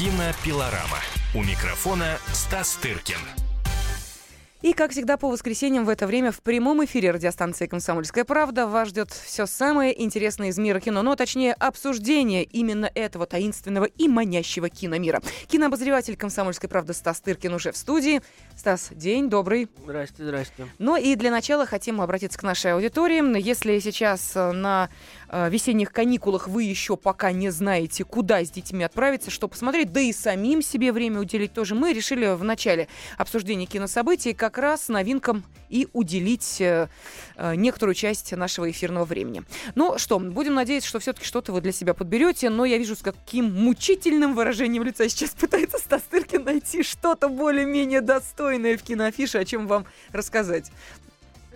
Кинопилорама. У микрофона Стас Тыркин. И, как всегда, по воскресеньям в это время в прямом эфире радиостанции «Комсомольская правда» вас ждет все самое интересное из мира кино, но точнее обсуждение именно этого таинственного и манящего киномира. Кинообозреватель «Комсомольской правды» Стас Тыркин уже в студии. Стас, день добрый. Здрасте, здрасте. Ну и для начала хотим обратиться к нашей аудитории. Если сейчас э, на весенних каникулах вы еще пока не знаете, куда с детьми отправиться, что посмотреть, да и самим себе время уделить тоже, мы решили в начале обсуждения кинособытий как раз новинкам и уделить э, э, некоторую часть нашего эфирного времени. Ну что, будем надеяться, что все-таки что-то вы для себя подберете, но я вижу, с каким мучительным выражением лица сейчас пытается Стас Тыркин найти что-то более-менее достойное в киноафише, о чем вам рассказать.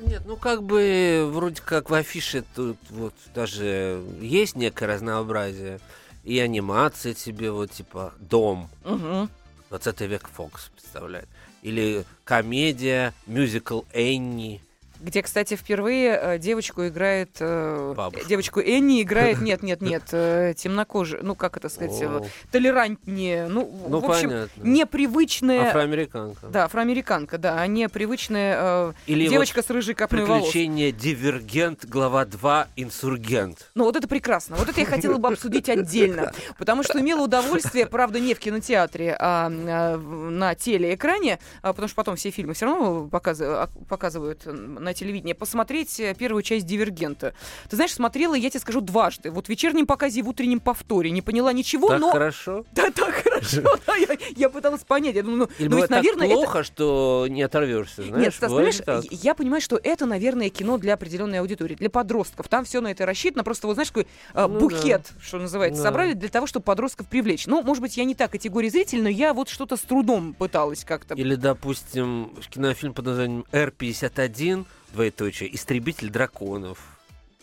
Нет, ну как бы вроде как в афише тут вот даже есть некое разнообразие. И анимация тебе вот типа «Дом». Угу. 20 век Фокс представляет. Или комедия, мюзикл «Энни». Где, кстати, впервые э, девочку играет... Э, Бабушку. девочку Энни играет... Нет, нет, нет, э, темнокожая. Ну, как это сказать? О. толерантнее. Ну, Ну, в общем, понятно. непривычная... Афроамериканка. Да, афроамериканка, да, а не привычная э, Или девочка с рыжей вот копной волос. приключение «Дивергент», глава 2, «Инсургент». Ну, вот это прекрасно. Вот это я хотела бы обсудить отдельно. Потому что имела удовольствие, правда, не в кинотеатре, а, а, на телеэкране, а, потому что потом все фильмы все равно а, показывают на телевидении, посмотреть э, первую часть «Дивергента». Ты знаешь, смотрела, я тебе скажу, дважды. Вот в вечернем показе и в утреннем повторе. Не поняла ничего, Так но... хорошо? Да, так хорошо. да, я, я пыталась понять. Я думаю, ну, Или ну ведь, бывает так наверное, это... плохо, что не оторвешься, знаешь? Нет, Стас, так. я понимаю, что это, наверное, кино для определенной аудитории, для подростков. Там все на это рассчитано. Просто, вот знаешь, такой а, Ну букет, что называется, Да. собрали для того, чтобы подростков привлечь. Ну, может быть, я не та категория зрителей, но я вот что-то с трудом пыталась как-то. Или, допустим, кинофильм под названием «Р-51», двоеточие, «Истребитель драконов».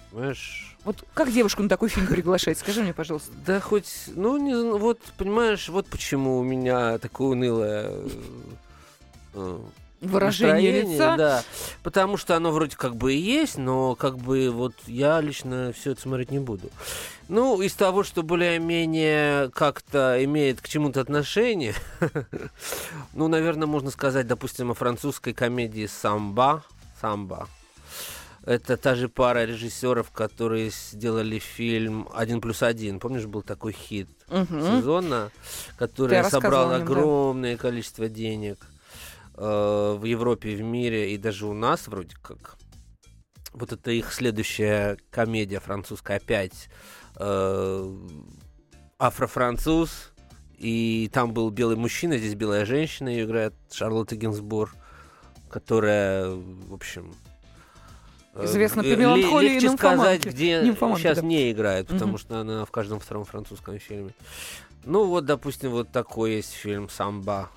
Понимаешь? Вот как девушку на такой фильм приглашать? Скажи мне, пожалуйста. Да хоть, ну, не, вот, понимаешь, вот почему у меня такое унылое э, э, Выражение лица. Да, потому что оно вроде как бы и есть, но как бы вот я лично все это смотреть не буду. Ну, из того, что более-менее как-то имеет к чему-то отношение, ну, наверное, можно сказать, допустим, о французской комедии «Самба». «Самба». Это та же пара режиссеров, которые сделали фильм «Один плюс один». Помнишь, был такой хит Мгм. сезона, который собрал о нем, да. огромное количество денег э, в Европе в мире, и даже у нас вроде как. Вот это их следующая комедия французская опять э, афро-француз, и там был белый мужчина, здесь белая женщина, ее играет Шарлотта Гинсбур, которая, в общем... э, Известна по ле- меланхолии и легче сказать, где Нимфоманке, сейчас да. не играет, потому Мгм. что она в каждом втором французском фильме. Ну вот, допустим, вот такой есть фильм «Самба».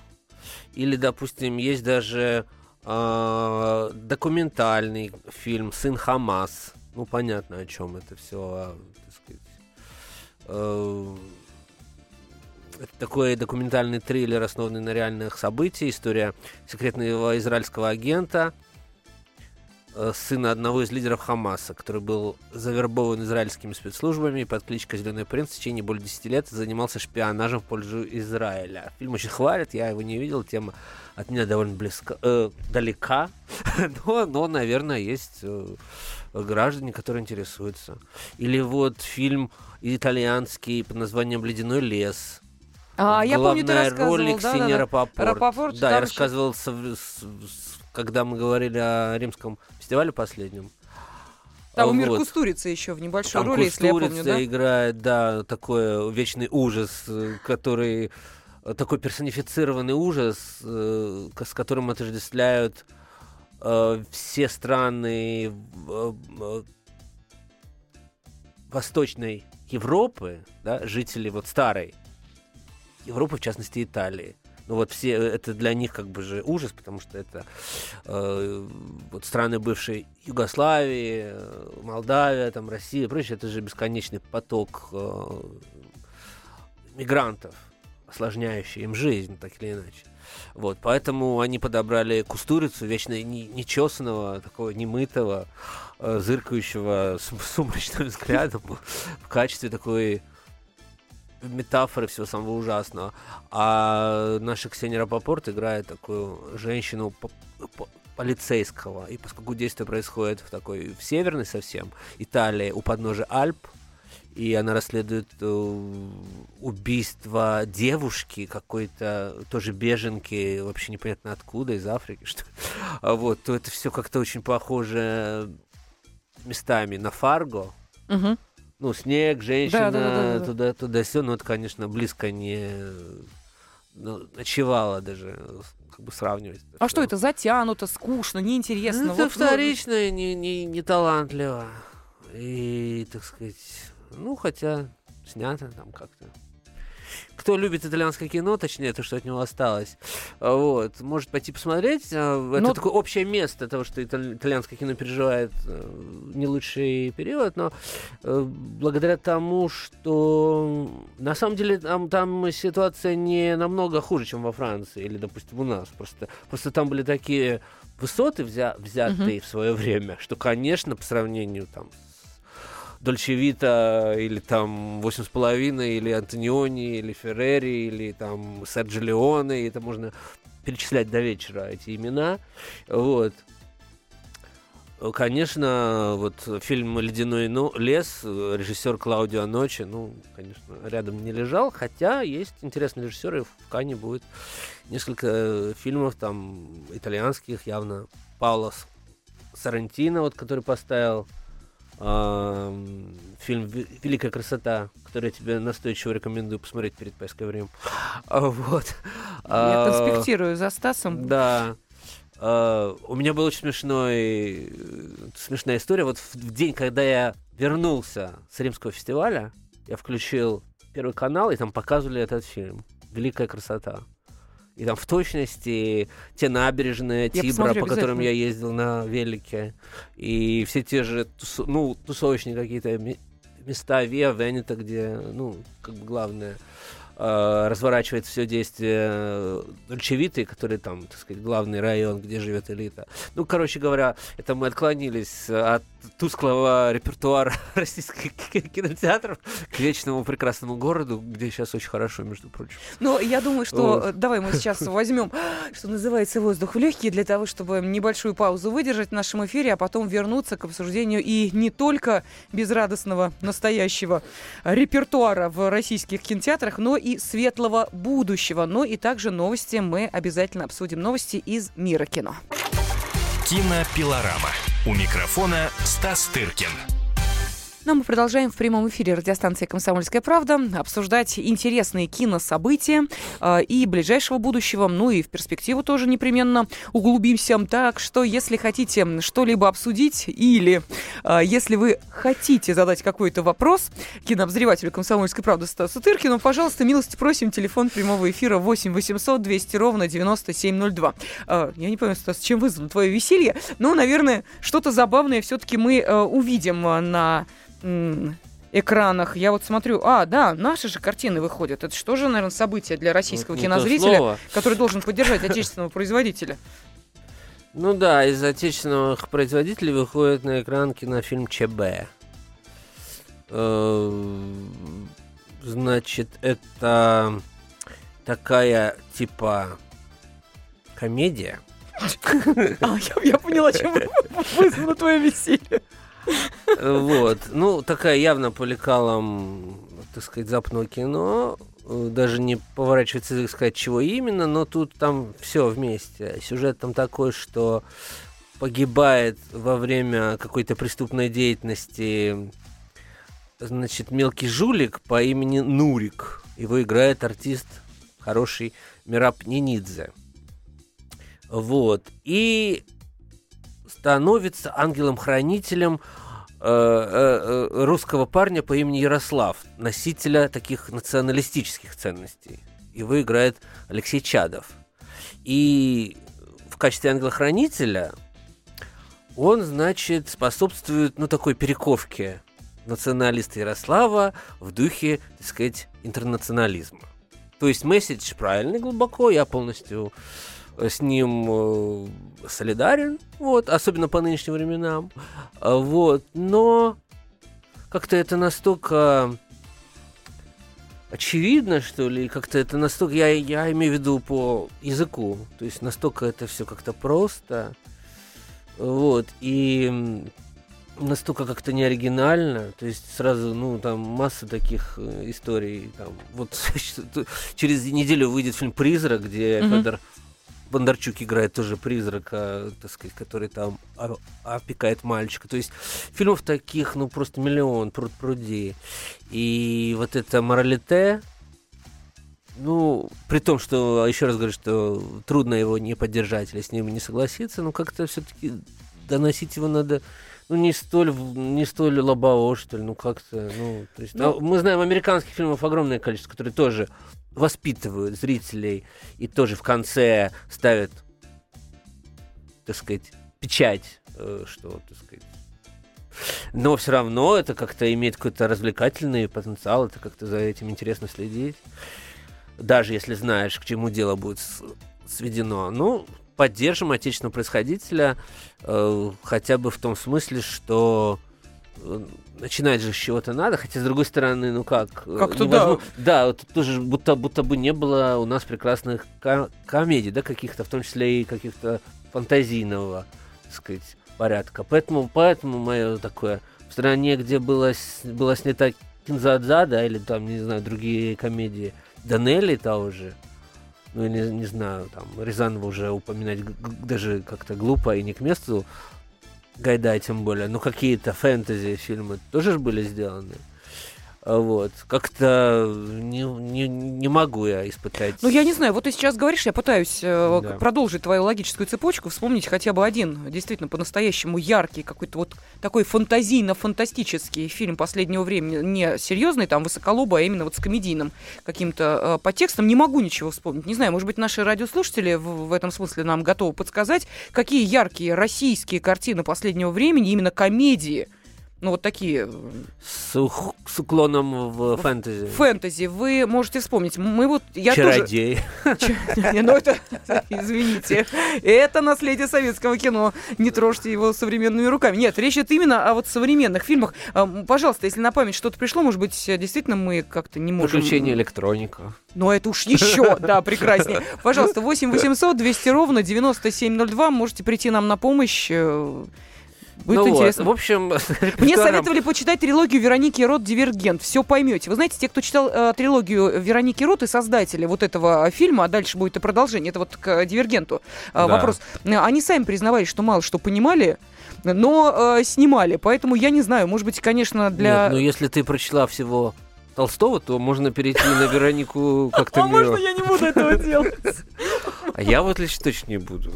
Или, допустим, есть даже э, документальный фильм «Сын Хамас». Ну, понятно, о чем это все, так сказать. Э, это такой документальный триллер, основанный на реальных событиях. История секретного израильского агента, э, сына одного из лидеров Хамаса, который был завербован израильскими спецслужбами под кличкой Зеленый принц в течение более 10 лет занимался шпионажем в пользу Израиля. Фильм очень хвалят, я его не видел, тема от меня довольно близка, э, далека, но, но, наверное, есть э, граждане, которые интересуются. Или вот фильм итальянский под названием «Ледяной лес». А, я помню, ты Главная рассказывал, роль да, Ксения да, да. Рапопорт. Рапопорт, Да, я еще- рассказывал, со- с- с- когда мы говорили о римском фестивале последнем. Там А, вот. Кустурица еще в небольшой Там роли, если я помню, Кустурица да? играет, да, такой вечный ужас, который такой персонифицированный ужас, э, с которым отождествляют э, все страны э, Восточной Европы, да, жители вот старой Европы, в частности Италии. Ну вот все, это для них как бы же ужас, потому что это э, вот страны бывшей Югославии, э, Молдавия, там Россия и прочее, это же бесконечный поток э, мигрантов, осложняющий им жизнь, так или иначе. Вот, поэтому они подобрали кустурицу, вечно не- нечесанного, такого немытого, э, зыркающего с сумрачным взглядом в качестве такой метафоры всего самого ужасного. А наша Ксения Рапопорт играет такую женщину по- по- полицейского. И поскольку действие происходит в такой, в северной совсем Италии, у подножия Альп, и она расследует э, убийство девушки какой-то тоже беженки вообще непонятно откуда из Африки что а вот то это все как-то очень похоже местами на Фарго Мгм. Ну снег женщина туда туда все но это конечно близко не ну, ночевала даже как бы сравнивать А что это затянуто, скучно, неинтересно? ну, это Вот, ну, вторично, не, не, не талантливо. И, так сказать, ну, хотя снято там как-то. Кто любит итальянское кино, точнее, то, что от него осталось, вот, может пойти посмотреть. А, Это Но- такое общее место того, что италь- итальянское кино переживает э, не лучший период, но э, благодаря тому, что на самом деле там, там ситуация не намного хуже, чем во Франции или, допустим, у нас. Просто, просто там были такие высоты взя- взятые в свое время, что, конечно, по сравнению там с Дольче Вита или там «Восемь с половиной» или Антониони или Феррери или там Серджи Леоне, это можно перечислять до вечера эти имена. Вот. Конечно, вот фильм «Ледяной но- лес», режиссер Клаудио Ноче, ну, конечно, рядом не лежал, хотя есть интересные режиссеры, в Кане будет несколько э, фильмов там итальянских, явно Пауло С- Сарантино, вот, который поставил фильм «Ви- «Великая красота», который я тебе настойчиво рекомендую посмотреть перед Рим. А, Вот. Я А, конспектирую за Стасом. да. А, у меня была очень смешной, смешная история. Вот в день, когда я вернулся с римского фестиваля, я включил первый канал, и там показывали этот фильм «Великая красота». И там в точности те набережные Я Тибра, по которым я ездил на велике, и все те же тусо- ну, тусовочные какие-то ме- места Виа Венета, где, ну, как бы главное, э, разворачивается все действие Дольчевиты, который там, так сказать, главный район, где живет элита. Ну, короче говоря, это мы отклонились от тусклого репертуара российских ки- кинотеатров к вечному прекрасному городу, где сейчас очень хорошо, между прочим. Ну, я думаю, что Вот. э, давай мы сейчас возьмем, что называется, воздух в легкие для того, чтобы небольшую паузу выдержать в нашем эфире, а потом вернуться к обсуждению и не только безрадостного настоящего репертуара в российских кинотеатрах, но и светлого будущего. Но и также новости мы обязательно обсудим. Новости из мира кино. Кинопилорама. У микрофона Стас Тыркин. Но мы продолжаем в прямом эфире радиостанции «Комсомольская правда» обсуждать интересные кинособытия э, и ближайшего будущего, ну и в перспективу тоже непременно углубимся. Так что, если хотите что-либо обсудить или э, если вы хотите задать какой-то вопрос кинообозревателю «Комсомольской правды» Стасу Тыркину, пожалуйста, милости просим, телефон прямого эфира 8 800 200 ровно 9702. Э, я не понимаю, Стас, чем вызвано твое веселье, но, наверное, что-то забавное все-таки мы э, увидим э, на экранах. Я вот смотрю, а, да, наши же картины выходят. Это что же, наверное, событие для российского то кинозрителя, слово. который должен поддержать отечественного производителя. Ну да, из отечественных производителей выходит на экран кинофильм ЧБ. Э, Значит, это такая типа комедия. А, я, я поняла, чем вызвано твое веселье. Вот. Ну, такая явно по лекалам, так сказать, западного кино. Даже не поворачивается язык сказать, чего именно, но тут там все вместе. Сюжет там такой, что погибает во время какой-то преступной деятельности значит, мелкий жулик по имени Нурик. Его играет артист хороший Мираб Нинидзе. Вот. И становится ангелом-хранителем э, э, э, русского парня по имени Ярослав, носителя таких националистических ценностей. Его играет Алексей Чадов. И в качестве ангела-хранителя он, значит, способствует, ну, такой перековке националиста Ярослава в духе, так сказать, интернационализма. То есть месседж правильный глубоко, я полностью с ним э, солидарен, вот, особенно по нынешним временам, А, вот, но как-то это настолько очевидно, что ли, как-то это настолько, я, я имею в виду по языку, то есть настолько это все как-то просто, вот, и настолько как-то неоригинально, то есть сразу, ну, там масса таких э, историй, там, вот через неделю выйдет фильм «Призрак», где mm-hmm. Федор Бондарчук играет тоже призрака, так сказать, который там опекает мальчика. То есть фильмов таких, ну, просто миллион, пруд пруди. И вот это моралите, ну, при том, что, еще раз говорю, что трудно его не поддержать или с ним не согласиться, но как-то все-таки доносить его надо ну, не столь, не столь лобово, что ли, ну, как-то, ну, то есть, ну, мы знаем американских фильмов огромное количество, которые тоже воспитывают зрителей и тоже в конце ставят, так сказать, печать, э, что, так сказать, но все равно это как-то имеет какой-то развлекательный потенциал, это как-то за этим интересно следить. Даже если знаешь, к чему дело будет сведено. Ну, поддержим отечественного происходителя, э, хотя бы в том смысле, что начинать же с чего-то надо, хотя с другой стороны, ну как? Э, Как-то да. Да, вот тоже будто, будто бы не было у нас прекрасных ко- комедий, да, каких-то, в том числе и каких-то фантазийного, так сказать, порядка. Поэтому, поэтому мое такое в стране, где было, была снята Кинзадза, да, или там, не знаю, другие комедии, Данелли того же, ну, не, не знаю, там, Рязанова уже упоминать даже как-то глупо и не к месту, Гайдай тем более, но какие-то фэнтези фильмы тоже были сделаны. Вот. Как-то не, не, не могу я испытать. Ну, я не знаю, вот ты сейчас говоришь, я пытаюсь э, да. продолжить твою логическую цепочку, вспомнить хотя бы один действительно по-настоящему яркий, какой-то вот такой фантазийно-фантастический фильм последнего времени, не серьезный, там, высоколобый, а именно вот с комедийным каким-то э, подтекстом. Не могу ничего вспомнить. Не знаю, может быть, наши радиослушатели в, в этом смысле нам готовы подсказать, какие яркие российские картины последнего времени, именно комедии, ну, вот такие... С, ух, с уклоном в фэнтези. Фэнтези. Вы можете вспомнить. Мы вот... Я Чародей. Тоже... Ну, это... Извините. Это наследие советского кино. Не трожьте его современными руками. Нет, речь идет именно о вот современных фильмах. Пожалуйста, если на память что-то пришло, может быть, действительно мы как-то не можем... Приключения электроника. Но это уж еще, да, прекраснее. Пожалуйста, 8 800 200 ровно 9702. Можете прийти нам на помощь. Э, Будет ну интересно. Вот, в общем, Мне советовали почитать трилогию Вероники Рот «Дивергент». Все поймете. Вы знаете, те, кто читал э, трилогию Вероники Рот и создатели вот этого фильма, а дальше будет и продолжение, это вот к «Дивергенту» э, да. вопрос. Они сами признавались, что мало что понимали, но э, снимали. Поэтому я не знаю, может быть, конечно, для... Нет, ну если ты прочла всего Толстого, то можно перейти на Веронику как-то А можно я не буду этого делать? А я вот лично точно не буду.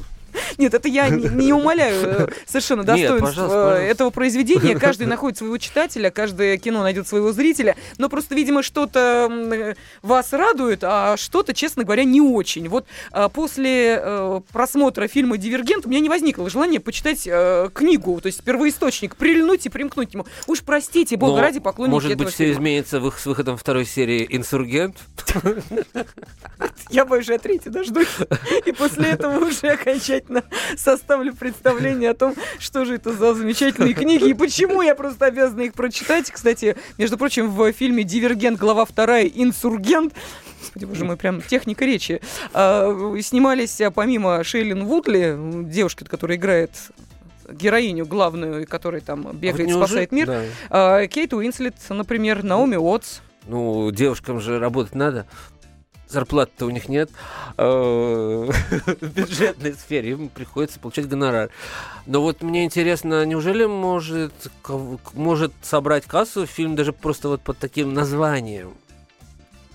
Нет, это я не, не умоляю э, совершенно достоинства этого произведения. Каждый находит своего читателя, каждое кино найдет своего зрителя. Но просто, видимо, что-то э, вас радует, а что-то, честно говоря, не очень. Вот а, после э, просмотра фильма «Дивергент» у меня не возникло желания почитать книгу, то есть первоисточник, прильнуть и примкнуть к нему. Уж простите, бога ради, поклонники Может быть, все изменится с выходом второй серии «Инсургент»? Я больше от третьей дождусь. И после этого уже окончательно составлю представление о том, что же это за замечательные книги и почему я просто обязана их прочитать. Кстати, между прочим, в фильме «Дивергент», глава вторая «Инсургент» Господи, боже мой, прям техника речи. А, снимались а, помимо Шейлин Вудли, девушки, которая играет героиню главную, которая там бегает, вот спасает мир. Да. А, Кейт Уинслет, например, Наоми Уотс. Ну, девушкам же работать надо зарплаты-то у них нет э, в бюджетной сфере, им приходится получать гонорар. Но вот мне интересно, неужели может, может собрать кассу фильм даже просто вот под таким названием?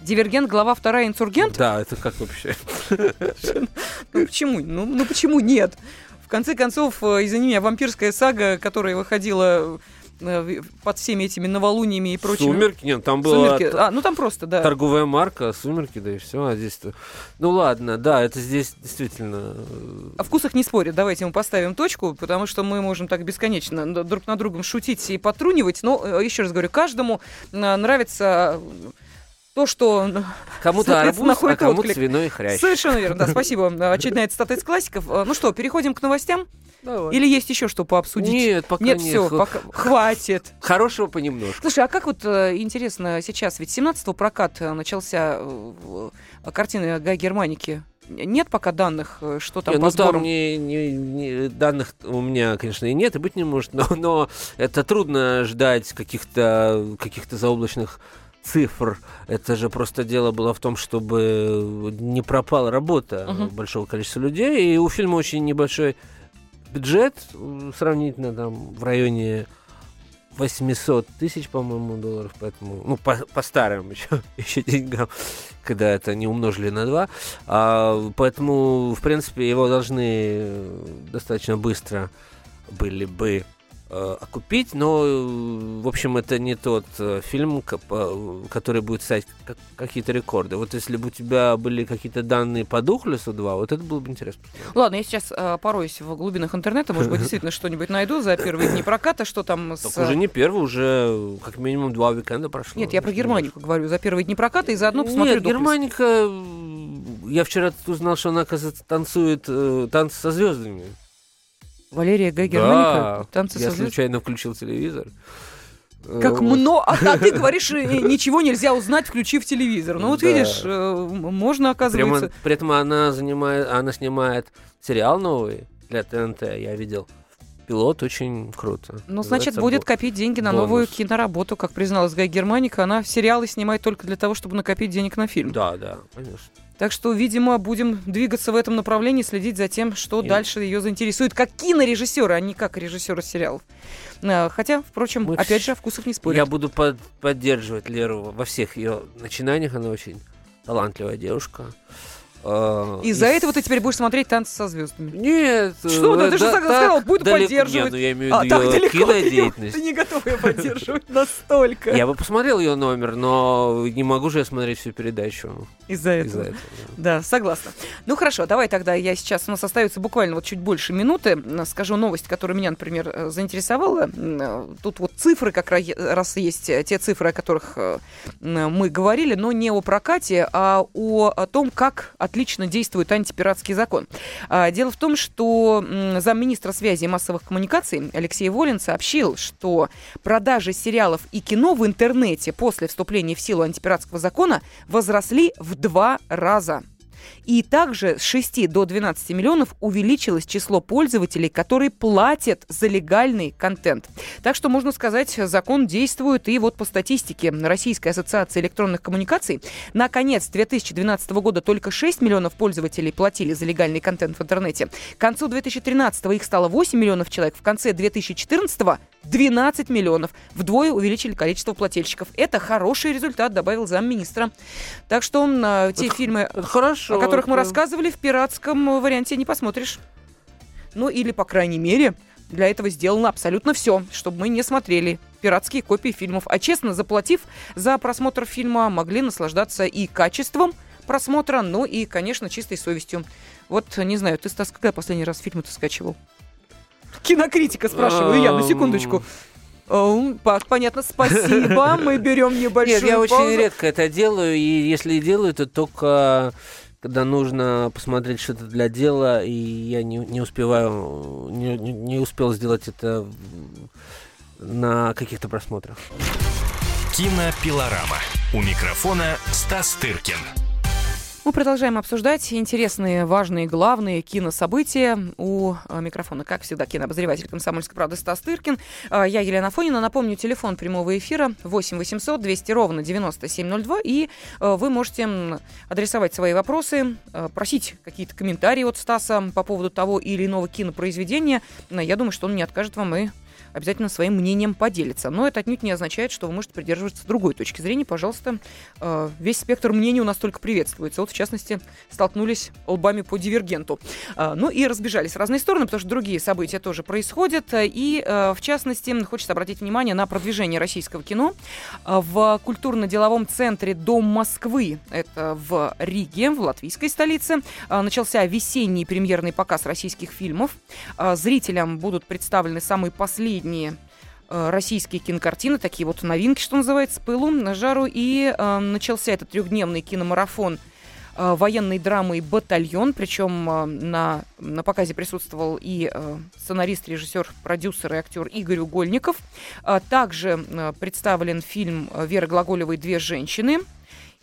Дивергент, глава вторая, инсургент? Да, это как вообще? Ну почему? Ну, ну почему нет? В конце концов, э, извини меня, вампирская сага, которая выходила под всеми этими новолуниями и прочим. Сумерки, нет, там была Сумерки. А, ну там просто, да. Торговая марка, сумерки, да и все. А здесь Ну ладно, да, это здесь действительно. Э, О вкусах не спорят. Давайте мы поставим точку, потому что мы можем так бесконечно друг на другом шутить и потрунивать. Но, э, еще раз говорю, каждому нравится то, что Кому-то арбуз, а кому-то отклик. свиной хрящ. Совершенно верно, да, спасибо. Очередная цитата из классиков. Э, Ну что, переходим к новостям? Или есть еще что пообсудить? Нет, пока Нет, нет. все, пока... хватит. Хорошего понемножку. Слушай, а как вот э, интересно сейчас, ведь 17-го прокат э, начался картины Гай Германики. Нет пока данных, что там Не, по ну там сборам? не- не- не- данных у меня, конечно, и нет, и быть не может, но, но это трудно ждать каких-то каких заоблачных цифр. Это же просто дело было в том, чтобы не пропала работа Мгм. большого количества людей. И у фильма очень небольшой бюджет, сравнительно там в районе 800 тысяч, по-моему, долларов, поэтому, ну, по, по старым еще, еще деньгам, когда это не умножили на два. А, поэтому, в принципе, его должны э, достаточно быстро были бы э, окупить, но, э, в общем, это не тот э, фильм, который будет ставить как- какие-то рекорды. Вот если бы у тебя были какие-то данные по Духлесу 2, вот это было бы интересно. Ладно, я сейчас э, пороюсь в глубинах интернета, может быть, действительно что-нибудь найду за первые дни проката, что там с... Так уже не первый, уже как минимум два уикенда прошло. Нет, я про Германику говорю, за первые дни проката, и заодно посмотрю Нет. Германика... Я вчера узнал, что она, оказывается, танцует э, танцы со звездами. Валерия Гай Да, танцы Я со звездами. случайно включил телевизор. Э, Как вот. много, а, а ты говоришь, э, ничего нельзя узнать, включив телевизор. Ну вот Да. видишь, э, можно, Прямо- оказывается... при этом она занимает, она снимает сериал новый для ТНТ. Я видел. Пилот очень круто. Ну, значит, будет «Бо- копить деньги на бонус». новую киноработу, как призналась Гай Германика. Она сериалы снимает только для того, чтобы накопить денег на фильм. Да, да, конечно. Так что, видимо, будем двигаться в этом направлении, следить за тем, что И- дальше ее заинтересует как кинорежиссера, а не как режиссера сериалов. А, Хотя, впрочем, Мы опять же, о вкусах не спорят. Я буду под- поддерживать Леру во всех ее начинаниях. Она очень талантливая девушка. Э, Из-за и этого ты теперь будешь смотреть танцы со звездами. Нет. Что ты? э, Ты же да- сказал, буду далеко- поддерживать. Нет, ну я имею в А, виду кинодеятельность. ты не готов ее поддерживать настолько. Я бы посмотрел ее номер, но не могу же я смотреть всю передачу Из-за этого. Да, согласна. Ну хорошо, давай тогда я сейчас, у нас остается буквально вот чуть больше минуты, скажу новость, которая меня, например, э, заинтересовала. Э, Тут вот цифры как ра- раз есть, те цифры, о которых мы говорили, но не о прокате, а о, том, как отлично действует антипиратский закон. А, Дело в том, что замминистра связи и массовых коммуникаций Алексей Волин сообщил, что продажи сериалов и кино в интернете после вступления в силу антипиратского закона возросли в два раза. И также с 6 до 12 миллионов увеличилось число пользователей, которые платят за легальный контент. Так что, можно сказать, закон действует. И вот по статистике Российской ассоциации электронных коммуникаций, на конец 2012 года только 6 миллионов пользователей платили за легальный контент в интернете. К концу 2013 их стало 8 миллионов человек, в конце 2014 12 миллионов. Вдвое увеличили количество плательщиков. Это хороший результат, добавил замминистра. Так что э, те Это фильмы, Это хорошо. о которых мы это- рассказывали, в пиратском варианте не посмотришь. Ну или, по крайней мере, для этого сделано абсолютно все, чтобы мы не смотрели пиратские копии фильмов. А честно, заплатив за просмотр фильма, могли наслаждаться и качеством просмотра, ну и, конечно, чистой совестью. Вот, не знаю, ты, Стас, когда последний раз фильмы ты скачивал? Кинокритика, спрашиваю я, на секундочку. Паш, понятно, спасибо. Мы берем небольшую Нет, я очень паузу. редко это делаю, и если и делаю, то только когда нужно посмотреть что-то для дела, и я не, не успеваю, не, не- успел сделать это на каких-то просмотрах. Кинопилорама. У микрофона Стас Тыркин. Мы продолжаем обсуждать интересные, важные, главные кинособытия. У э, микрофона, как всегда, кинообозреватель «Комсомольской правды» Стас Тыркин. Э, Я Елена Фонина. Напомню, телефон прямого эфира 8 800 200 ровно 9702. И э, вы можете адресовать свои вопросы, просить какие-то комментарии от Стаса по поводу того или иного кинопроизведения. Я думаю, что он не откажет вам и обязательно своим мнением поделится. Но это отнюдь не означает, что вы можете придерживаться другой точки зрения. Пожалуйста, э, весь спектр мнений у нас только приветствуется. Вот, в частности, столкнулись лбами по дивергенту. А, Ну и разбежались в разные стороны, потому что другие события тоже происходят. И, э, в частности, хочется обратить внимание на продвижение российского кино в культурно-деловом центре Дом Москвы. Это в Риге, в латвийской столице. Начался весенний премьерный показ российских фильмов. Зрителям будут представлены самые последние э, российские кинокартины, такие вот новинки, что называется, пылу, на жару. И э, начался этот трехдневный киномарафон э, военной драмы «Батальон». Причем э, на, на показе присутствовал и э, сценарист, режиссер, продюсер и актер Игорь Угольников. А также э, представлен фильм Веры Глаголевой «Две женщины».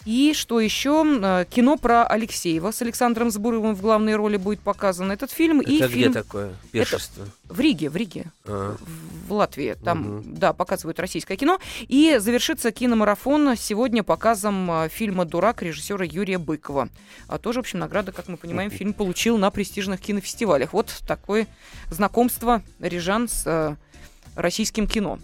И что еще? Э, кино про Алексеева с Александром Збуровым в главной роли будет показан этот фильм. Это и где фильм такое? Пешество? в Риге, в Риге, А. в- Латвии. Там, Мгм. да, показывают российское кино. И завершится киномарафон сегодня показом э, фильма «Дурак» режиссера Юрия Быкова. А тоже, в общем, награда, как мы понимаем, фильм получил на престижных кинофестивалях. Вот такое знакомство рижан с э, российским кино.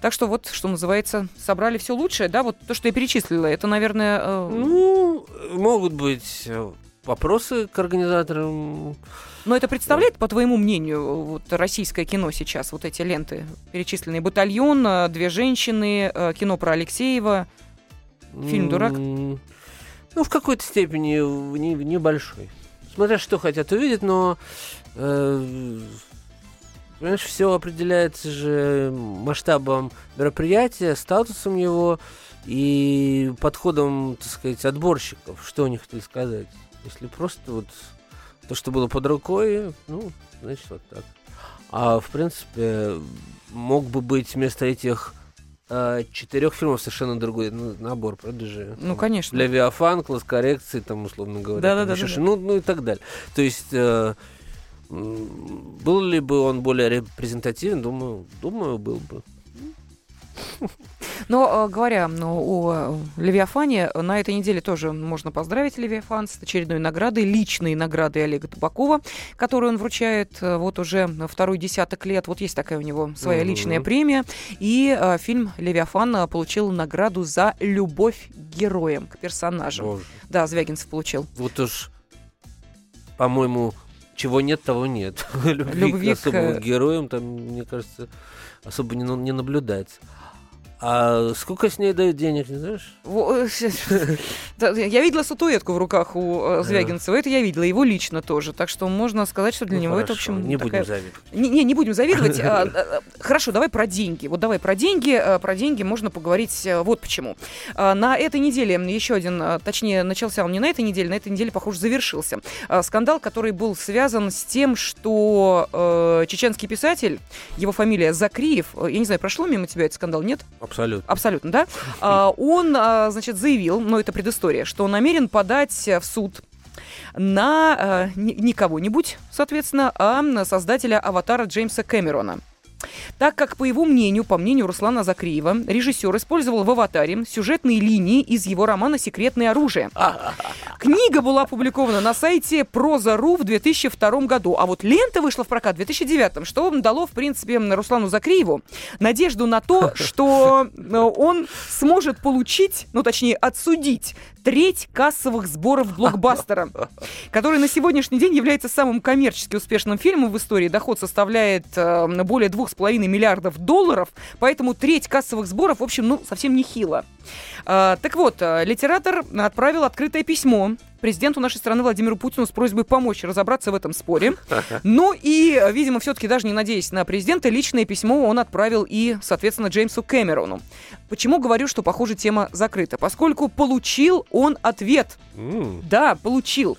Так что вот, что называется, собрали все лучшее, да, вот то, что я перечислила, это, наверное, э, Ну, могут быть э, вопросы к организаторам. Но это представляет, по твоему мнению, вот российское кино сейчас, вот эти ленты перечисленные? «Батальон», э, «Две женщины», э, кино про Алексеева. Фильм «Дурак»? Ну, в какой-то степени небольшой. Смотря что хотят увидеть, но э, понимаешь, все определяется же масштабом мероприятия, статусом его и подходом, так сказать, отборщиков. Что они хотели сказать? Если просто вот то, что было под рукой, ну, значит, вот так. А в принципе, мог бы быть вместо этих э, четырех фильмов совершенно другой ну, набор, правда же? Ну, Там конечно. Левиафан, класс коррекции, там, условно говоря. Да-да-да, Ну, ну и так далее. То есть, э, был ли бы он более репрезентативен? Думаю, думаю, был бы. Но э, говоря ну, о Левиафане, на этой неделе тоже можно поздравить Левиафан с очередной наградой, личной наградой Олега Табакова, которую он вручает э, вот уже второй десяток лет. Вот есть такая у него своя личная премия. И э, фильм Левиафан получил награду за любовь к героям, к персонажам. Боже. Да, Звягинцев получил. Вот уж, по-моему, чего нет, того нет. Любви, Любви к к, особым э, героям там, мне кажется, особо не, не наблюдается. А сколько с ней дают денег, не знаешь? Э, Я видела статуэтку в руках у э, Звягинцева, это я видела, его лично тоже. Так что можно сказать, что для Ну, него это, в хорошо, общем, не такая- будем завидовать. Не, не, не будем завидовать. А, а, Хорошо, давай про деньги. Вот давай про деньги. А, Про деньги можно поговорить а, вот почему. А, На этой неделе еще один, а, точнее, начался он не на этой неделе, на этой неделе, похоже, завершился. А, Скандал, который был связан с тем, что э, чеченский писатель, его фамилия Закриев, э, я не знаю, прошло мимо тебя этот скандал, нет? Абсолютно. Абсолютно, да? А, Он, а, значит, заявил, но это предыстория, что он намерен подать в суд на э, не, не кого-нибудь, соответственно, а на создателя аватара Джеймса Кэмерона. Так как, по его мнению, по мнению Руслана Закриева, режиссер использовал в «Аватаре» сюжетные линии из его романа «Секретное оружие». Книга была опубликована на сайте Проза.ру в 2002 году, а вот лента вышла в прокат в 2009, что дало, в принципе, Руслану Закриеву надежду на то, что э, он сможет получить, ну, точнее, отсудить треть кассовых сборов блокбастера, который на сегодняшний день является самым коммерчески успешным фильмом в истории. Доход составляет э, более 2,5 миллиардов долларов, поэтому треть кассовых сборов, в общем, ну, совсем нехило. А, так вот, э, литератор отправил открытое письмо президенту нашей страны Владимиру Путину с просьбой помочь разобраться в этом споре. Ну и, э, видимо, все-таки даже не надеясь на президента, личное письмо он отправил и, соответственно, Джеймсу Кэмерону. Почему говорю, что, похоже, тема закрыта? Поскольку получил он ответ. Да, получил.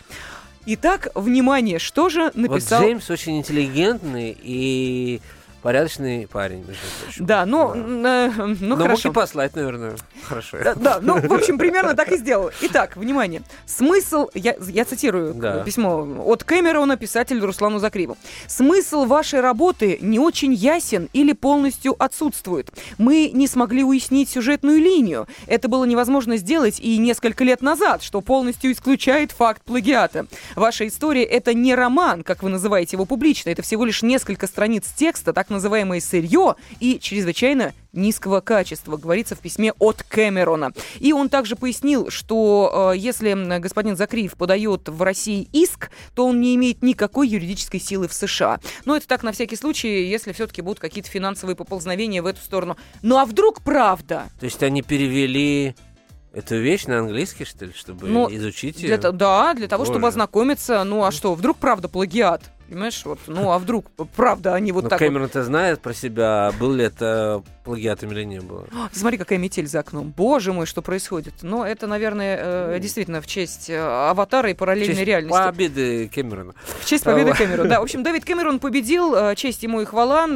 Итак, внимание, что же написал... Вот Джеймс очень интеллигентный и порядочный парень, между прочим. Да, ну, Да. э, ну Но мог хорошо. и послать, наверное. Хорошо. Да, да, ну, в общем, примерно так и сделал. Итак, внимание. Смысл, я, я цитирую Да. письмо от Кэмерона писателю Руслану Закриву. Смысл вашей работы не очень ясен или полностью отсутствует. Мы не смогли уяснить сюжетную линию. Это было невозможно сделать и несколько лет назад, что полностью исключает факт плагиата. Ваша история — это не роман, как вы называете его публично. Это всего лишь несколько страниц текста, так называемое сырье и чрезвычайно низкого качества, говорится в письме от Кэмерона. И он также пояснил, что э, если господин Закриев подает в России иск, то он не имеет никакой юридической силы в США. Но это так на всякий случай, если все-таки будут какие-то финансовые поползновения в эту сторону. Ну а вдруг правда? То есть они перевели Это вещь на английский, что ли, чтобы Ну, изучить Для ее? то- да, для того, чтобы Боже. ознакомиться. Ну а что, вдруг правда плагиат? Понимаешь, вот, ну а вдруг правда они вот Ну, так вот Кэмерон-то знает про себя, был ли это плагиатом или не было. Смотри, какая метель за окном. Боже мой, что происходит. Но это, наверное, э, действительно в честь э, аватара и параллельной Честь реальности. Победы Кэмерона. В честь победы Кэмерона. Да, в общем, Дэвид Кэмерон победил, э, честь ему и хвала.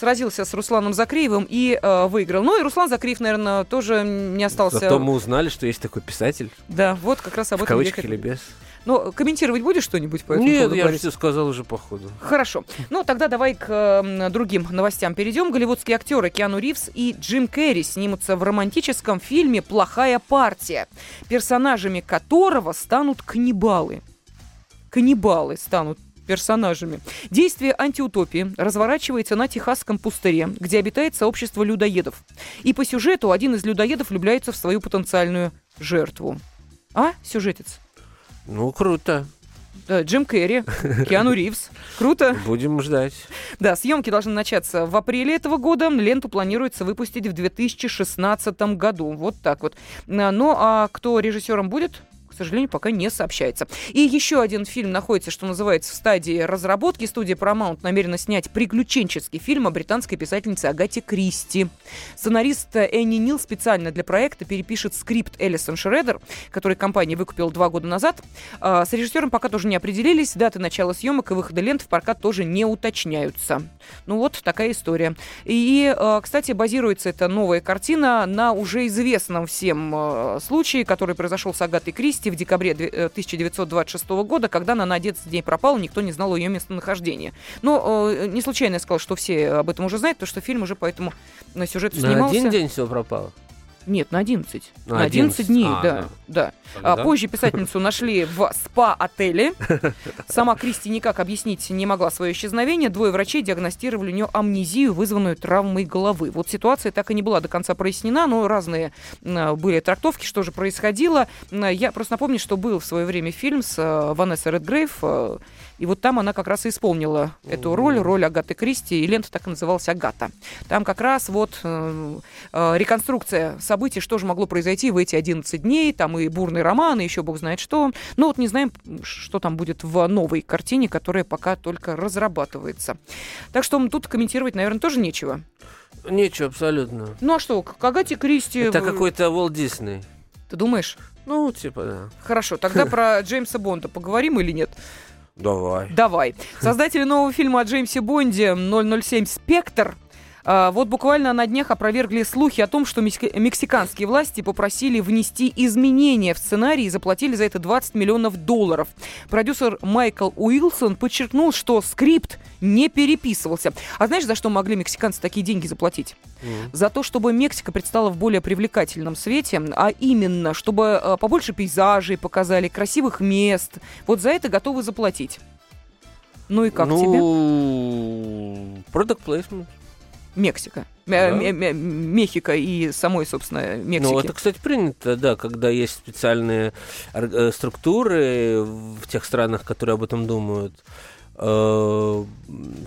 Э, Сразился с Русланом Закриевым и э, выиграл. Ну и Руслан Закриев, наверное, тоже не остался. Зато мы узнали, что есть такой писатель. Да, вот как раз об В этом я кавычках или без. Ну, комментировать будешь что-нибудь по этому Нет, поводу я же говорить? все сказал уже по ходу. Хорошо. Ну, тогда давай к м, другим новостям перейдем. Голливудские актеры Киану Ривз и Джим Керри снимутся в романтическом фильме «Плохая партия», персонажами которого станут каннибалы. Каннибалы станут персонажами. Действие антиутопии разворачивается на Техасском пустыре, где обитает сообщество людоедов. И по сюжету один из людоедов влюбляется в свою потенциальную жертву. А, сюжетец? Ну, круто. Да, Джим Керри, Киану Ривз. Круто. Будем ждать. Да, съемки должны начаться в апреле этого года. Ленту планируется выпустить в 2016 году. Вот так вот. А, Ну, а кто режиссером будет? Сожалению, пока не сообщается. И еще один фильм находится, что называется, в стадии разработки. Студия Paramount намерена снять приключенческий фильм о британской писательнице Агате Кристи. Сценарист Энни Нил специально для проекта перепишет скрипт Элисон Шредер, который компания выкупила два года назад. А, С режиссером пока тоже не определились. Даты начала съемок и выхода лент в прокат тоже не уточняются. Ну вот такая история. И, э, кстати, базируется эта новая картина на уже известном всем э, случае, который произошел с Агатой Кристи в декабре две- э, 1926 года, когда она на 11 дней пропала, никто не знал ее местонахождении. Но э, не случайно я сказала, что все об этом уже знают, потому что фильм уже по этому э, сюжету На снимался. один день все пропало. Нет, на 11. На На 11 11. дней, А, да. да. А Тогда- позже писательницу нашли в спа-отеле. Сама Кристи никак объяснить не могла свое исчезновение. Двое врачей диагностировали у нее амнезию, вызванную травмой головы. Вот ситуация так и не была до конца прояснена, но разные м, были трактовки, что же происходило. М, Я просто напомню, что был в свое время фильм с э, Ванессой Редгрейв, и вот там она как раз и исполнила эту роль, роль Агаты Кристи, и лента так и называлась «Агата». Там как раз вот э, э, реконструкция событий, что же могло произойти в эти 11 дней, там и бурный роман, и еще бог знает что. Но вот не знаем, что там будет в новой картине, которая пока только разрабатывается. Так что тут комментировать, наверное, тоже нечего. Нечего абсолютно. Ну а что, к Агате Кристи... Это какой-то Уолт Дисней. Ты думаешь? Ну, типа, да. Хорошо, тогда про Джеймса Бонда поговорим или нет? Давай. Давай. Создатели нового фильма о Джеймсе Бонде 007 «Спектр» вот буквально на днях опровергли слухи о том, что мексиканские власти попросили внести изменения в сценарий и заплатили за это 20 миллионов долларов. Продюсер Майкл Уилсон подчеркнул, что скрипт не переписывался. А знаешь, за что могли мексиканцы такие деньги заплатить? М. за то, чтобы Мексика предстала в более привлекательном свете, а именно, чтобы э, побольше пейзажей показали, красивых мест. Вот за это готовы заплатить. Ну и как тебе? ну, product placement. Мексика. Да. Ме- ме- Мехико и самой, собственно, Мексики. Ну, это, кстати, принято, да, когда есть специальные э, структуры в тех странах, которые об этом думают, э,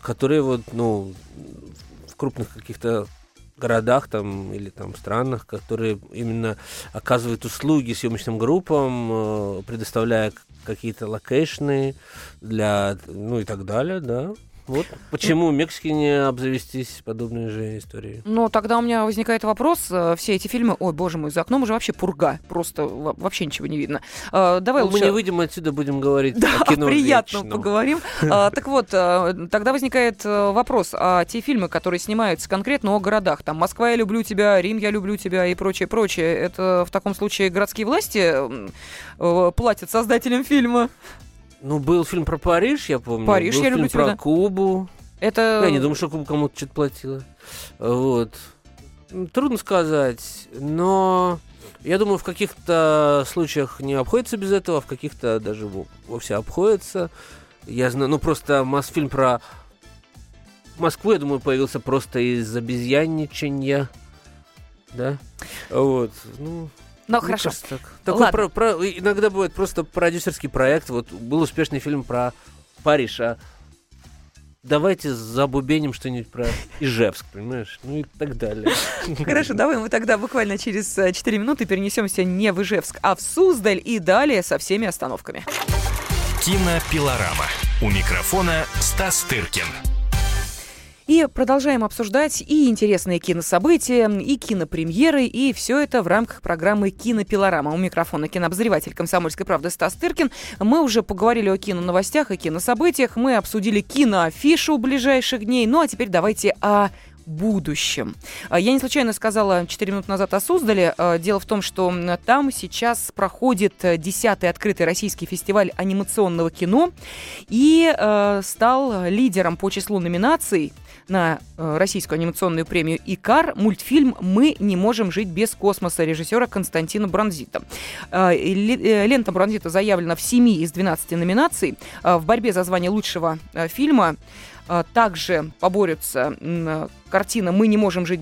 которые вот, ну, в крупных каких-то городах там или там странах, которые именно оказывают услуги съемочным группам, э, предоставляя какие-то локейшны для, ну и так далее, да. Вот почему Мексике не обзавестись подобной же историей. Но тогда у меня возникает вопрос. э, Все эти фильмы... Ой, боже мой, за окном уже вообще пурга. Просто во- вообще ничего не видно. Э, Давай Ну, мы лучше... не выйдем отсюда, будем говорить Да, о кино приятно вечном. поговорим. А, так вот, а, тогда возникает вопрос, а те фильмы, которые снимаются конкретно о городах, там «Москва, я люблю тебя», «Рим, я люблю тебя» и прочее, прочее, это в таком случае городские власти платят создателям фильма? Ну, был фильм про Париж, я помню. Париж, был я фильм люблю тебя, про. Кубу. Это... Я не думаю, что Куба кому-то что-то платила. Вот. Трудно сказать, но я думаю, в каких-то случаях не обходится без этого, а в каких-то даже во- вовсе обходится. Я знаю, ну просто Мосфильм про Москву, я думаю, появился просто из обезьянничания. Да? Вот. Ну, Ну, мне хорошо. кажется, так. Такой Ладно. про- про- иногда бывает просто продюсерский проект. Вот был успешный фильм про Париж, а давайте забубеним что-нибудь про Ижевск, понимаешь? Ну и так далее. Хорошо, давай мы тогда буквально через 4 минуты перенесемся не в Ижевск, а в Суздаль и далее со всеми остановками. Кинопилорама. У микрофона Стас Тыркин. И продолжаем обсуждать и интересные кинособытия, и кинопремьеры, и все это в рамках программы «Кинопилорама». У микрофона кинообозреватель «Комсомольской правды» Стас Тыркин. Мы уже поговорили о киноновостях и кинособытиях, мы обсудили киноафишу ближайших дней. Ну а теперь давайте о будущем. А, я не случайно сказала 4 минуты назад о Суздале. А, дело в том, что там сейчас проходит 10-й открытый российский фестиваль анимационного кино и э, стал лидером по числу номинаций на э, российскую анимационную премию «Икар» мультфильм «Мы не можем жить без космоса» режиссера Константина Бронзита. Э, э, лента Бронзита заявлена в 7 из 12 номинаций. В борьбе за звание лучшего фильма также поборются картина «Мы не можем жить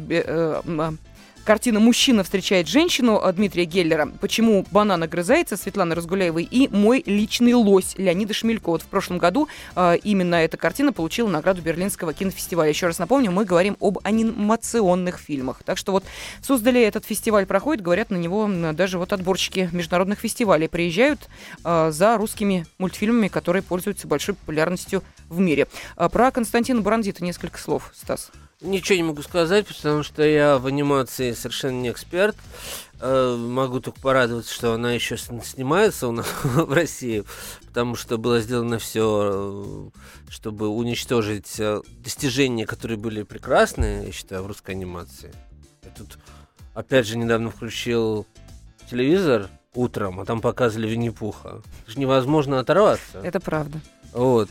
Картина «Мужчина встречает женщину» Дмитрия Геллера. Почему банан огрызается Светланы Разгуляевой и «Мой личный лось» Леонида Шмелько. Вот в прошлом году э, именно эта картина получила награду Берлинского кинофестиваля. Еще раз напомню, мы говорим об анимационных фильмах. Так что вот в Суздале этот фестиваль проходит, говорят, на него даже вот отборщики международных фестивалей приезжают э, за русскими мультфильмами, которые пользуются большой популярностью в мире. А про Константина Барандита несколько слов, Стас. Ничего не могу сказать, потому что я в анимации совершенно не эксперт. Э, могу только порадоваться, что она еще снимается у нас в России, потому что было сделано все, э, чтобы уничтожить э, достижения, которые были прекрасные, я считаю, в русской анимации. Я тут, опять же, недавно включил телевизор утром, а там показывали Винни-Пуха. Это же невозможно оторваться. Это правда. Вот.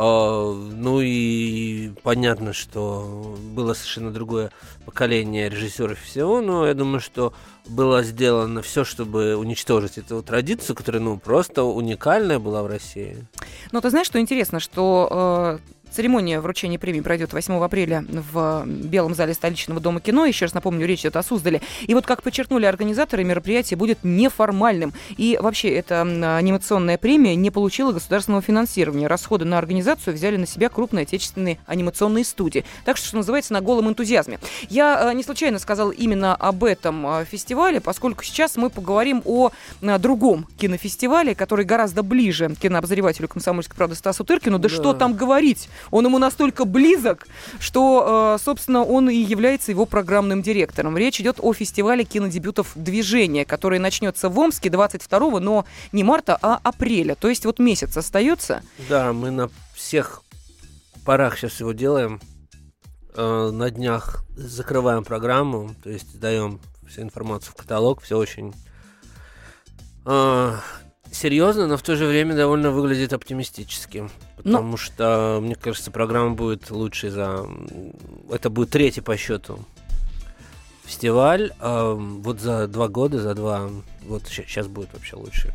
А, ну и понятно, что было совершенно другое поколение режиссеров всего, но я думаю, что было сделано все, чтобы уничтожить эту традицию, которая ну просто уникальная была в России. Ну, ты знаешь, что интересно, что э, Церемония вручения премии пройдет 8 апреля в Белом зале столичного дома кино. Еще раз напомню, речь идет о Суздале. И вот, как подчеркнули организаторы, мероприятие будет неформальным. И вообще, эта анимационная премия не получила государственного финансирования. Расходы на организацию взяли на себя крупные отечественные анимационные студии. Так что, что называется, на голом энтузиазме. Я э, не случайно сказал именно об этом э, фестивале, поскольку сейчас мы поговорим о э, другом кинофестивале, который гораздо ближе кинообозревателю комсомольской правды Стасу Тыркину. Да, да что там говорить? Он ему настолько близок, что, э, собственно, он и является его программным директором. Речь идет о фестивале кинодебютов «Движение», который начнется в Омске 22 но не марта, а апреля. То есть вот месяц остается. Да, мы на всех парах сейчас его делаем. Э, на днях закрываем программу, то есть даем всю информацию в каталог, все очень э, серьезно, но в то же время довольно выглядит оптимистически. Ну. Потому но... что, мне кажется, программа будет лучше за... Это будет третий по счету фестиваль. Э, вот за два года, за два... Вот сейчас будет вообще лучше.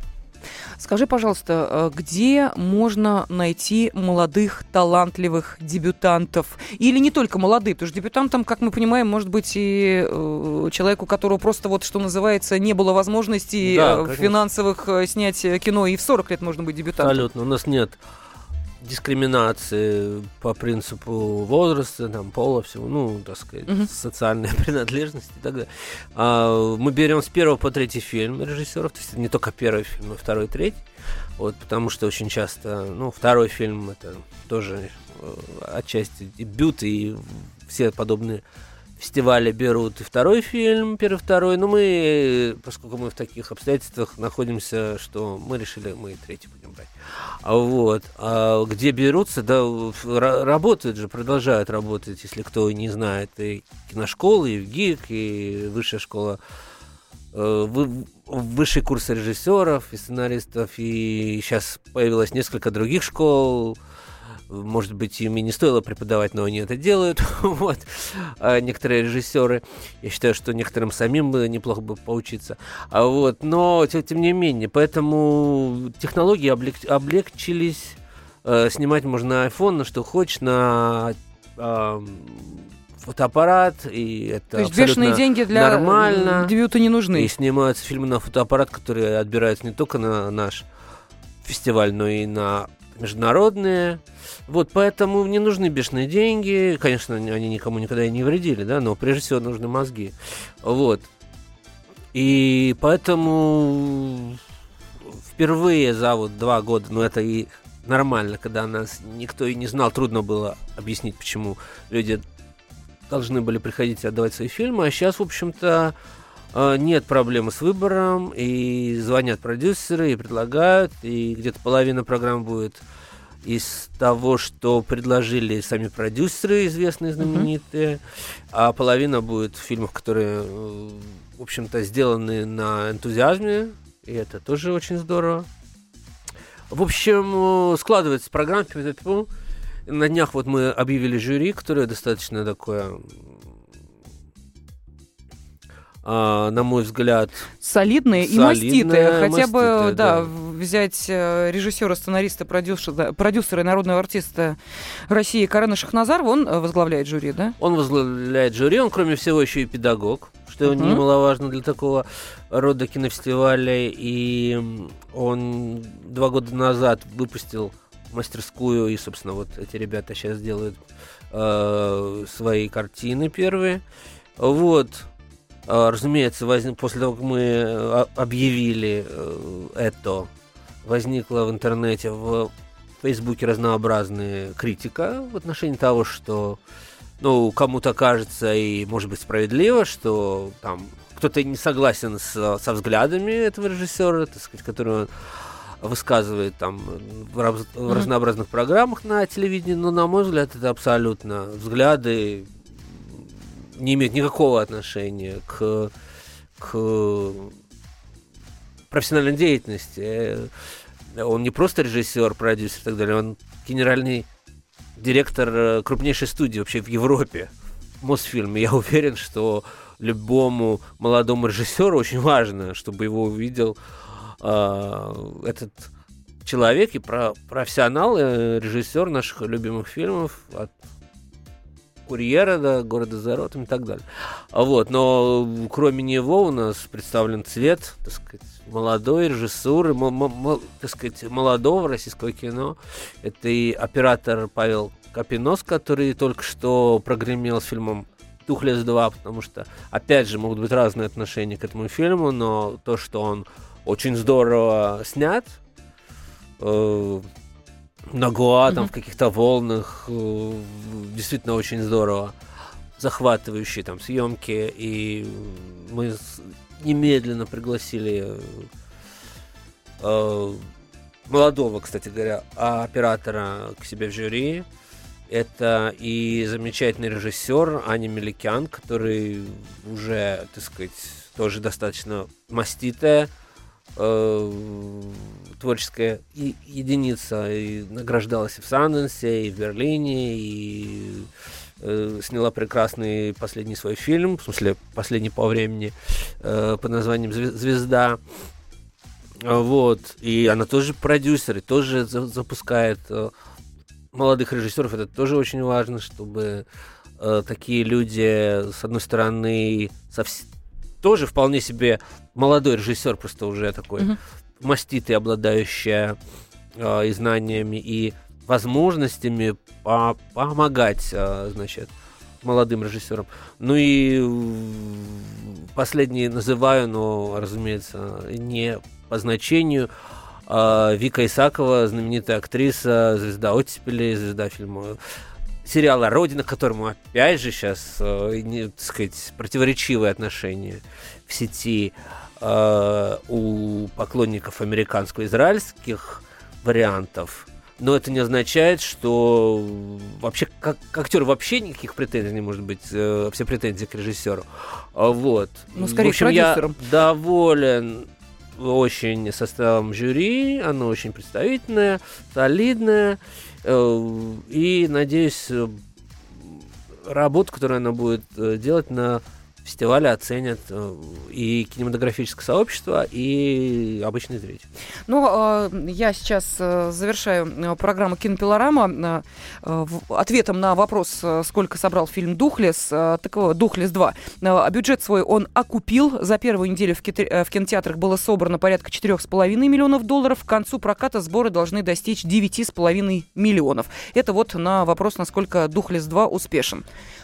Скажи, пожалуйста, э, где можно найти молодых, талантливых дебютантов? Или не только молодых, потому что дебютантом, как мы понимаем, может быть и э, человеку, которого просто вот, что называется, не было возможности да, э, финансовых снять кино, и в 40 лет можно быть дебютантом. Абсолютно. У нас нет дискриминации по принципу возраста, там, пола, всего, ну, так сказать, uh-huh. социальной принадлежности и так далее. А, мы берем с первого по третий фильм режиссеров, то есть не только первый фильм, но второй, третий. Вот, потому что очень часто, ну, второй фильм это тоже э, отчасти дебют, и все подобные фестивале берут и второй фильм, первый, второй. Но мы, поскольку мы в таких обстоятельствах находимся, что мы решили, мы третий будем брать. А вот. А где берутся, да, работают же, продолжают работать, если кто не знает, и киношколы, и в ГИК, и высшая школа э, высший курс режиссеров и сценаристов, и сейчас появилось несколько других школ, может быть, им и не стоило преподавать, но они это делают, вот, а некоторые режиссеры. Я считаю, что некоторым самим бы неплохо бы поучиться. А вот, но, тем, тем не менее, поэтому технологии облег, облегчились. Э, снимать можно на iPhone, на что хочешь, на э, фотоаппарат, и это То есть бешеные деньги для нормально. дебюта не нужны. И снимаются фильмы на фотоаппарат, которые отбираются не только на наш фестиваль, но и на международные. Вот, поэтому не нужны бешеные деньги. Конечно, они никому никогда и не вредили, да, но прежде всего нужны мозги. Вот. И поэтому впервые за вот два года, ну это и нормально, когда нас никто и не знал, трудно было объяснить, почему люди должны были приходить и отдавать свои фильмы, а сейчас, в общем-то, нет проблемы с выбором, и звонят продюсеры, и предлагают, и где-то половина программ будет из того, что предложили сами продюсеры, известные, знаменитые, mm-hmm. а половина будет фильмов, которые, э, в общем-то, сделаны на энтузиазме, и это тоже очень здорово. В общем, э, складывается программа. На днях вот мы объявили жюри, которое достаточно такое а, на мой взгляд, солидные, и маститые. Хотя бы, да, да, взять э, режиссера, сценариста, продюсера, продюсера и народного артиста России Карена Шахназарова, он э, возглавляет жюри, да? Он возглавляет жюри, он, кроме всего, еще и педагог, что uh-huh. немаловажно для такого рода кинофестиваля. И он два года назад выпустил мастерскую, и, собственно, вот эти ребята сейчас делают э, свои картины первые. Вот. А, разумеется, возник, после того, как мы э, объявили э, это, возникла в интернете, в Фейсбуке разнообразная критика в отношении того, что ну, кому-то кажется, и может быть справедливо, что там кто-то не согласен с, со взглядами этого режиссера, так сказать, который он высказывает там в, раз, в разнообразных программах на телевидении, но, на мой взгляд, это абсолютно взгляды не имеют никакого отношения к, к профессиональной деятельности. Он не просто режиссер, продюсер и так далее, он генеральный директор э, крупнейшей студии вообще в Европе, Мосфильм. Я уверен, что любому молодому режиссеру очень важно, чтобы его увидел э, этот человек и про профессионал, э, режиссер наших любимых фильмов от Курьера, да, города за и так далее. Вот, но кроме него у нас представлен цвет, так сказать, молодой режиссуры, так сказать, молодого российского кино. Это и оператор Павел Капинос, который только что прогремел с фильмом Тухлес 2, потому что, опять же, могут быть разные отношения к этому фильму, но то, что он очень здорово снят, э, на Гоа, mm-hmm. там в каких-то волнах, э, действительно очень здорово, захватывающие там съемки, и мы немедленно пригласили э, молодого, кстати говоря, оператора к себе в жюри. Это и замечательный режиссер Аня Меликян, который уже, так сказать, тоже достаточно маститая э, творческая и, единица. И награждалась и в Санденсе, и в Берлине, и э, сняла прекрасный последний свой фильм, в смысле, последний по времени, э, под названием «Звезда». Вот. И она тоже продюсер, и тоже за запускает э, молодых режиссеров. Это тоже очень важно, чтобы э, такие люди, с одной стороны, совсем тоже вполне себе молодой режиссер, просто уже такой mm-hmm. маститый, обладающий э, и знаниями, и возможностями по помогать, э, значит, молодым режиссерам. Ну и последний называю, но, разумеется, не по значению. Э, Вика Исакова, знаменитая актриса, звезда оттепели, звезда фильма сериала «Родина», к которому, опять же, сейчас, э, не, так сказать, противоречивые отношения в сети э, у поклонников американско-израильских вариантов. Но это не означает, что вообще как, к актеру вообще никаких претензий не может быть, э, все претензии к режиссеру. А вот. Ну, скорее, в общем, я доволен очень составом жюри, оно очень представительное, солидное. Э, и надеюсь, э, работу, которую она будет э, делать на фестиваля оценят э, и кинематографическое сообщество, и обычный зритель. Ну, э, я сейчас э, завершаю программу «Кинопилорама» ответом на вопрос, сколько собрал фильм «Духлес». Так «Духлес 2». Бюджет свой он окупил. За первую неделю в кинотеатрах было собрано порядка 4,5 миллионов долларов. К концу проката сборы должны достичь 9,5 миллионов. Это вот на вопрос, насколько «Духлес 2» успешен.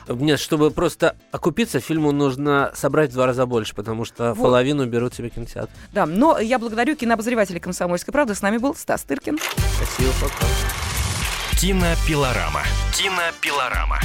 Нет, чтобы просто окупиться, фильму нужно собрать в два раза больше, потому что вот. половину берут себе кинотеатр. Да, но я благодарю кинообозревателя «Комсомольской правды». С нами был Стас Тыркин. Спасибо, пока. Кинопилорама. Кинопилорама.